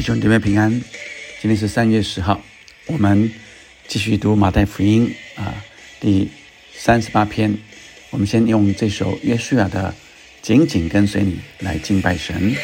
弟兄姐妹平安，今天是三月十号，我们继续读马太福音啊第三十八篇。我们先用这首约书亚的《紧紧跟随你》来敬拜神。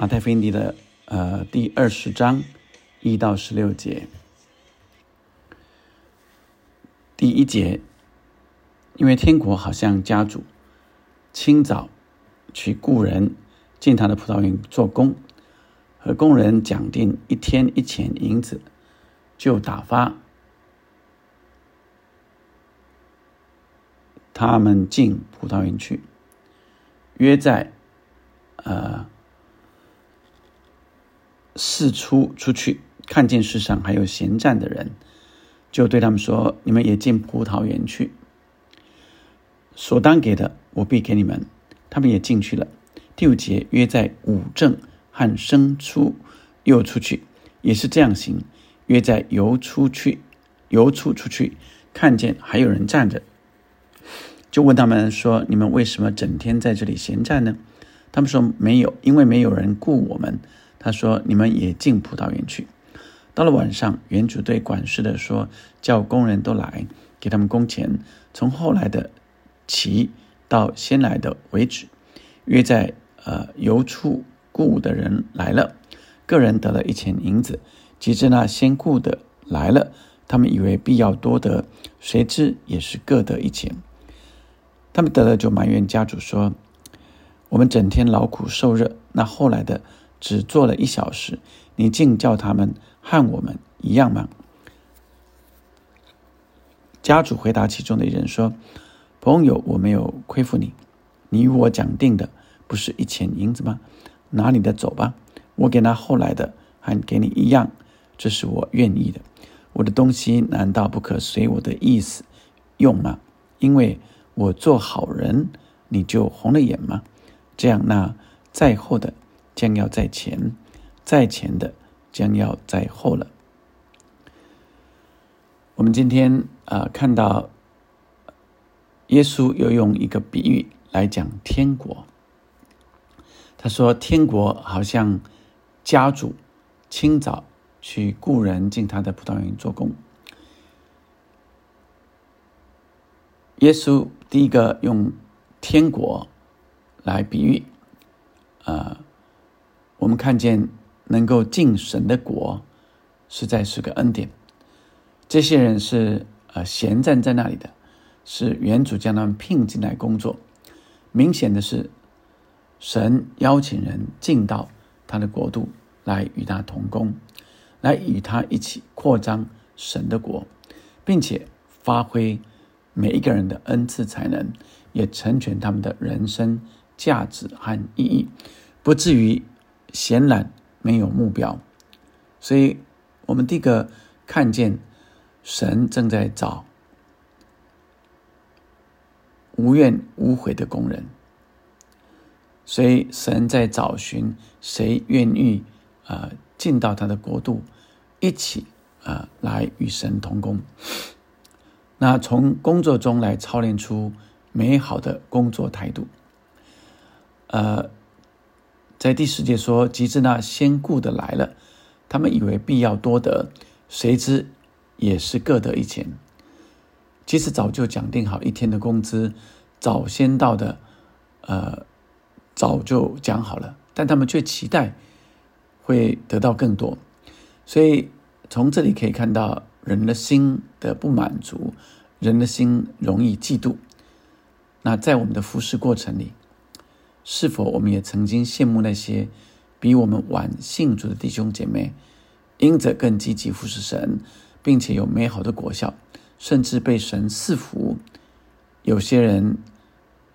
马太福音的呃第二十章一到十六节。第一节，因为天国好像家主清早去雇人进他的葡萄园做工，和工人讲定一天一钱银子，就打发他们进葡萄园去。约在，呃，四出出去，看见世上还有闲站的人，就对他们说：“你们也进葡萄园去，所当给的，我必给你们。”他们也进去了。第五节，约在五正和生出又出去，也是这样行。约在游出去，游出出去，看见还有人站着。就问他们说：“你们为什么整天在这里闲站呢？”他们说：“没有，因为没有人雇我们。”他说：“你们也进葡萄园去。”到了晚上，园主对管事的说：“叫工人都来，给他们工钱，从后来的起到先来的为止。”约在呃邮处雇的人来了，个人得了一钱银子。及至那先雇的来了，他们以为必要多得，谁知也是各得一钱。他们得了就埋怨家主说：“我们整天劳苦受热，那后来的只做了一小时，你竟叫他们和我们一样吗？”家主回答其中的一人说：“朋友，我没有亏负你，你与我讲定的不是一钱银子吗？拿你的走吧，我给那后来的还给你一样，这是我愿意的。我的东西难道不可随我的意思用吗？因为。”我做好人，你就红了眼吗？这样，那在后的将要在前，在前的将要在后了。我们今天啊，看到耶稣又用一个比喻来讲天国。他说：“天国好像家主清早去雇人进他的葡萄园做工。”耶稣第一个用天国来比喻，呃，我们看见能够进神的国，实在是个恩典。这些人是呃闲站在那里的，是原主将他们聘进来工作。明显的是，神邀请人进到他的国度来与他同工，来与他一起扩张神的国，并且发挥。每一个人的恩赐才能，也成全他们的人生价值和意义，不至于显然没有目标。所以，我们第一个看见神正在找无怨无悔的工人，所以神在找寻谁愿意啊进到他的国度，一起啊来与神同工。那从工作中来操练出美好的工作态度。呃，在第十节说，及至那先雇的来了，他们以为必要多得，谁知也是各得一钱。其实早就讲定好一天的工资，早先到的，呃，早就讲好了，但他们却期待会得到更多，所以从这里可以看到人的心的不满足，人的心容易嫉妒。那在我们的服侍过程里，是否我们也曾经羡慕那些比我们晚信主的弟兄姐妹，因着更积极服侍神，并且有美好的果效，甚至被神赐福？有些人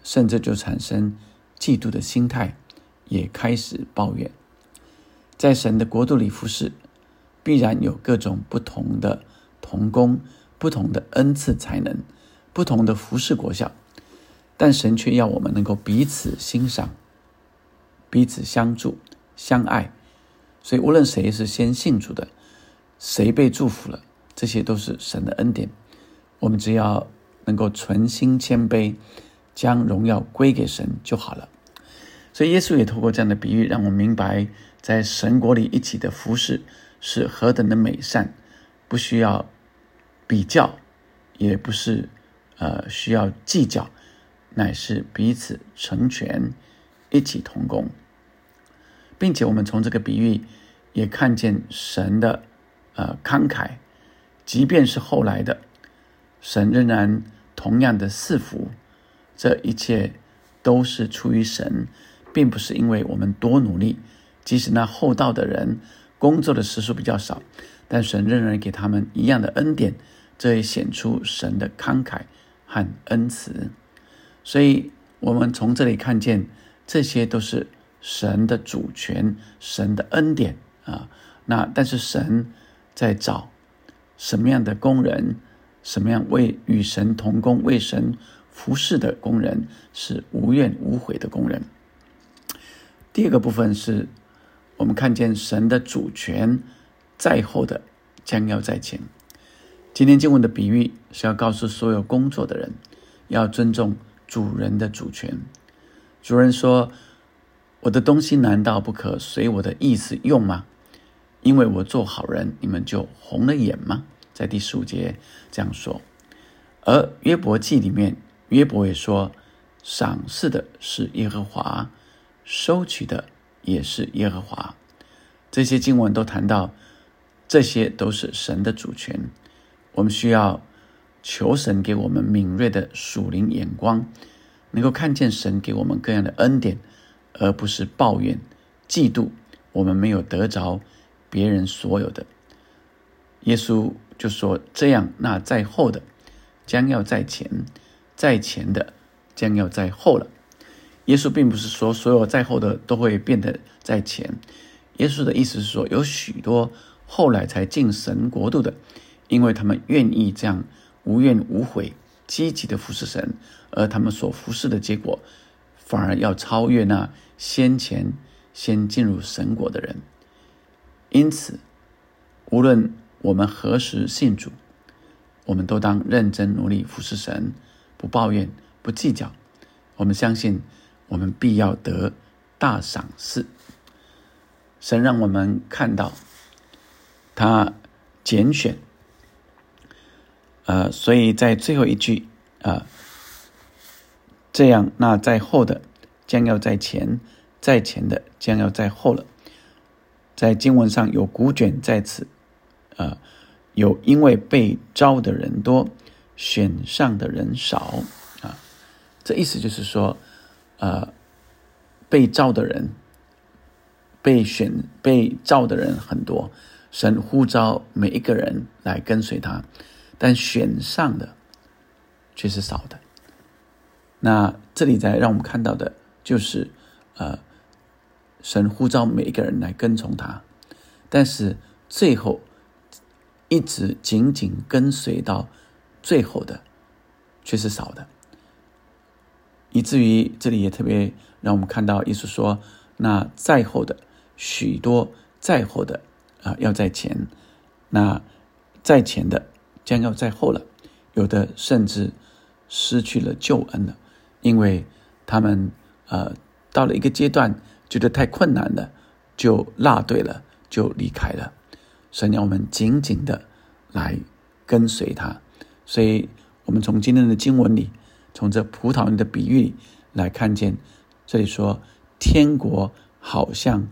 甚至就产生嫉妒的心态，也开始抱怨。在神的国度里服侍，必然有各种不同的同工、不同的恩赐才能、不同的服侍果效。但神却要我们能够彼此欣赏、彼此相助、相爱。所以，无论谁是先信主的，谁被祝福了，这些都是神的恩典。我们只要能够存心谦卑，将荣耀归给神就好了。所以，耶稣也透过这样的比喻，让我们明白，在神国里一起的服侍是何等的美善，不需要比较，也不是呃需要计较。乃是彼此成全，一起同工，并且我们从这个比喻也看见神的呃慷慨，即便是后来的神仍然同样的赐福，这一切都是出于神，并不是因为我们多努力。即使那厚道的人工作的时数比较少，但神仍然给他们一样的恩典，这也显出神的慷慨和恩慈。所以，我们从这里看见，这些都是神的主权、神的恩典啊。那但是神在找什么样的工人，什么样为与神同工、为神服侍的工人，是无怨无悔的工人。第二个部分是我们看见神的主权在后的将要在前。今天经文的比喻是要告诉所有工作的人，要尊重。主人的主权。主人说：“我的东西难道不可随我的意思用吗？因为我做好人，你们就红了眼吗？”在第十五节这样说。而约伯记里面，约伯也说：“赏赐的是耶和华，收取的也是耶和华。”这些经文都谈到，这些都是神的主权。我们需要。求神给我们敏锐的属灵眼光，能够看见神给我们各样的恩典，而不是抱怨、嫉妒我们没有得着别人所有的。耶稣就说：“这样，那在后的将要在前，在前的将要在后了。”耶稣并不是说所有在后的都会变得在前。耶稣的意思是说，有许多后来才进神国度的，因为他们愿意这样。无怨无悔、积极的服侍神，而他们所服侍的结果，反而要超越那先前先进入神国的人。因此，无论我们何时信主，我们都当认真努力服侍神，不抱怨、不计较。我们相信，我们必要得大赏赐。神让我们看到，他拣选。呃，所以在最后一句啊，这样那在后的将要在前，在前的将要在后了。在经文上有古卷在此，啊，有因为被招的人多，选上的人少啊。这意思就是说，呃，被招的人，被选被召的人很多，神呼召每一个人来跟随他。但选上的却是少的。那这里在让我们看到的就是，呃，神呼召每一个人来跟从他，但是最后一直紧紧跟随到最后的却是少的，以至于这里也特别让我们看到，意思说，那在后的许多在后的啊要在前，那在前的。将要在后了，有的甚至失去了救恩了，因为他们呃到了一个阶段，觉得太困难了，就落队了，就离开了。神让我们紧紧的来跟随他，所以我们从今天的经文里，从这葡萄园的比喻里来看见，这里说天国好像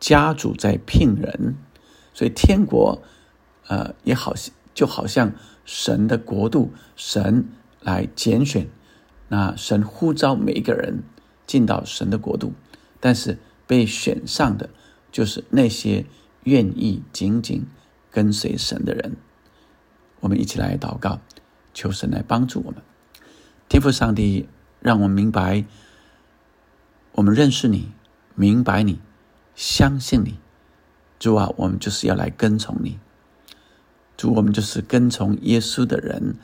家主在聘人，所以天国。呃，也好像就好像神的国度，神来拣选，那神呼召每一个人进到神的国度，但是被选上的就是那些愿意紧紧跟随神的人。我们一起来祷告，求神来帮助我们。天父上帝，让我们明白，我们认识你，明白你，相信你。主啊，我们就是要来跟从你。主，我们就是跟从耶稣的人。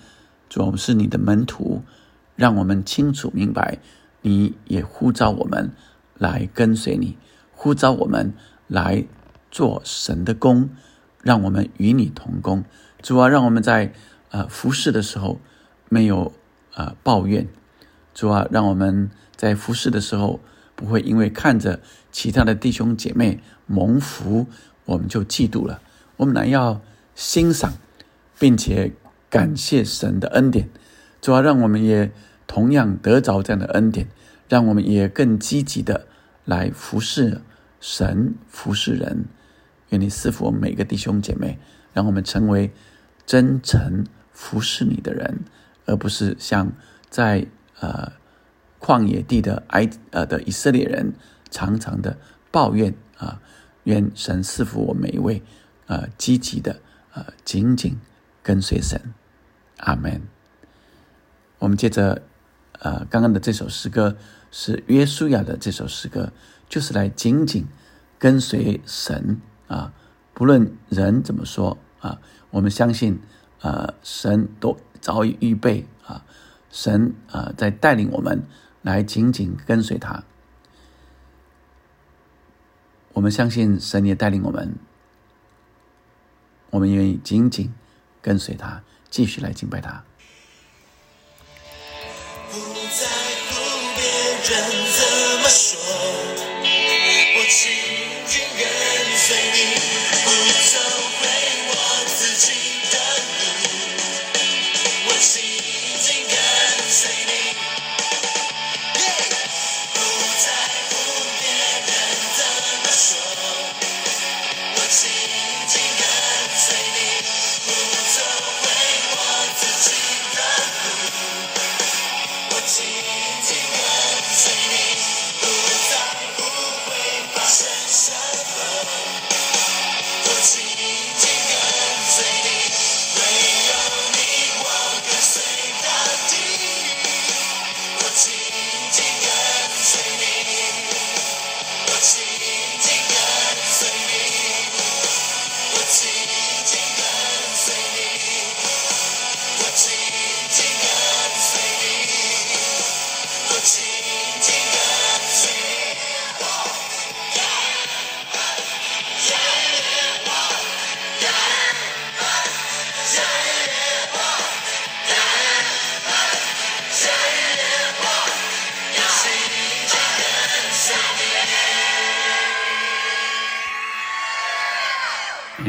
主，我们是你的门徒，让我们清楚明白，你也呼召我们来跟随你，呼召我们来做神的工，让我们与你同工。主啊，让我们在呃服侍的时候没有。呃，抱怨，主啊，让我们在服侍的时候不会因为看着其他的弟兄姐妹蒙福，我们就嫉妒了。我们乃要欣赏，并且感谢神的恩典。主要，让我们也同样得着这样的恩典，让我们也更积极的来服侍神、服侍人。愿你赐福我们每个弟兄姐妹，让我们成为真诚服侍你的人。而不是像在呃旷野地的埃呃的以色列人常常的抱怨啊，愿神赐福我每一位呃积极的呃紧紧跟随神，阿门。我们接着呃刚刚的这首诗歌是约书亚的这首诗歌，就是来紧紧跟随神啊，不论人怎么说啊，我们相信呃神都。早已预备啊，神啊，在带领我们来紧紧跟随他。我们相信神也带领我们，我们愿意紧紧跟随他，继续来敬拜他。不在乎别人怎么说，我紧紧跟随你，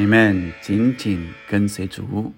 你们紧紧跟随主。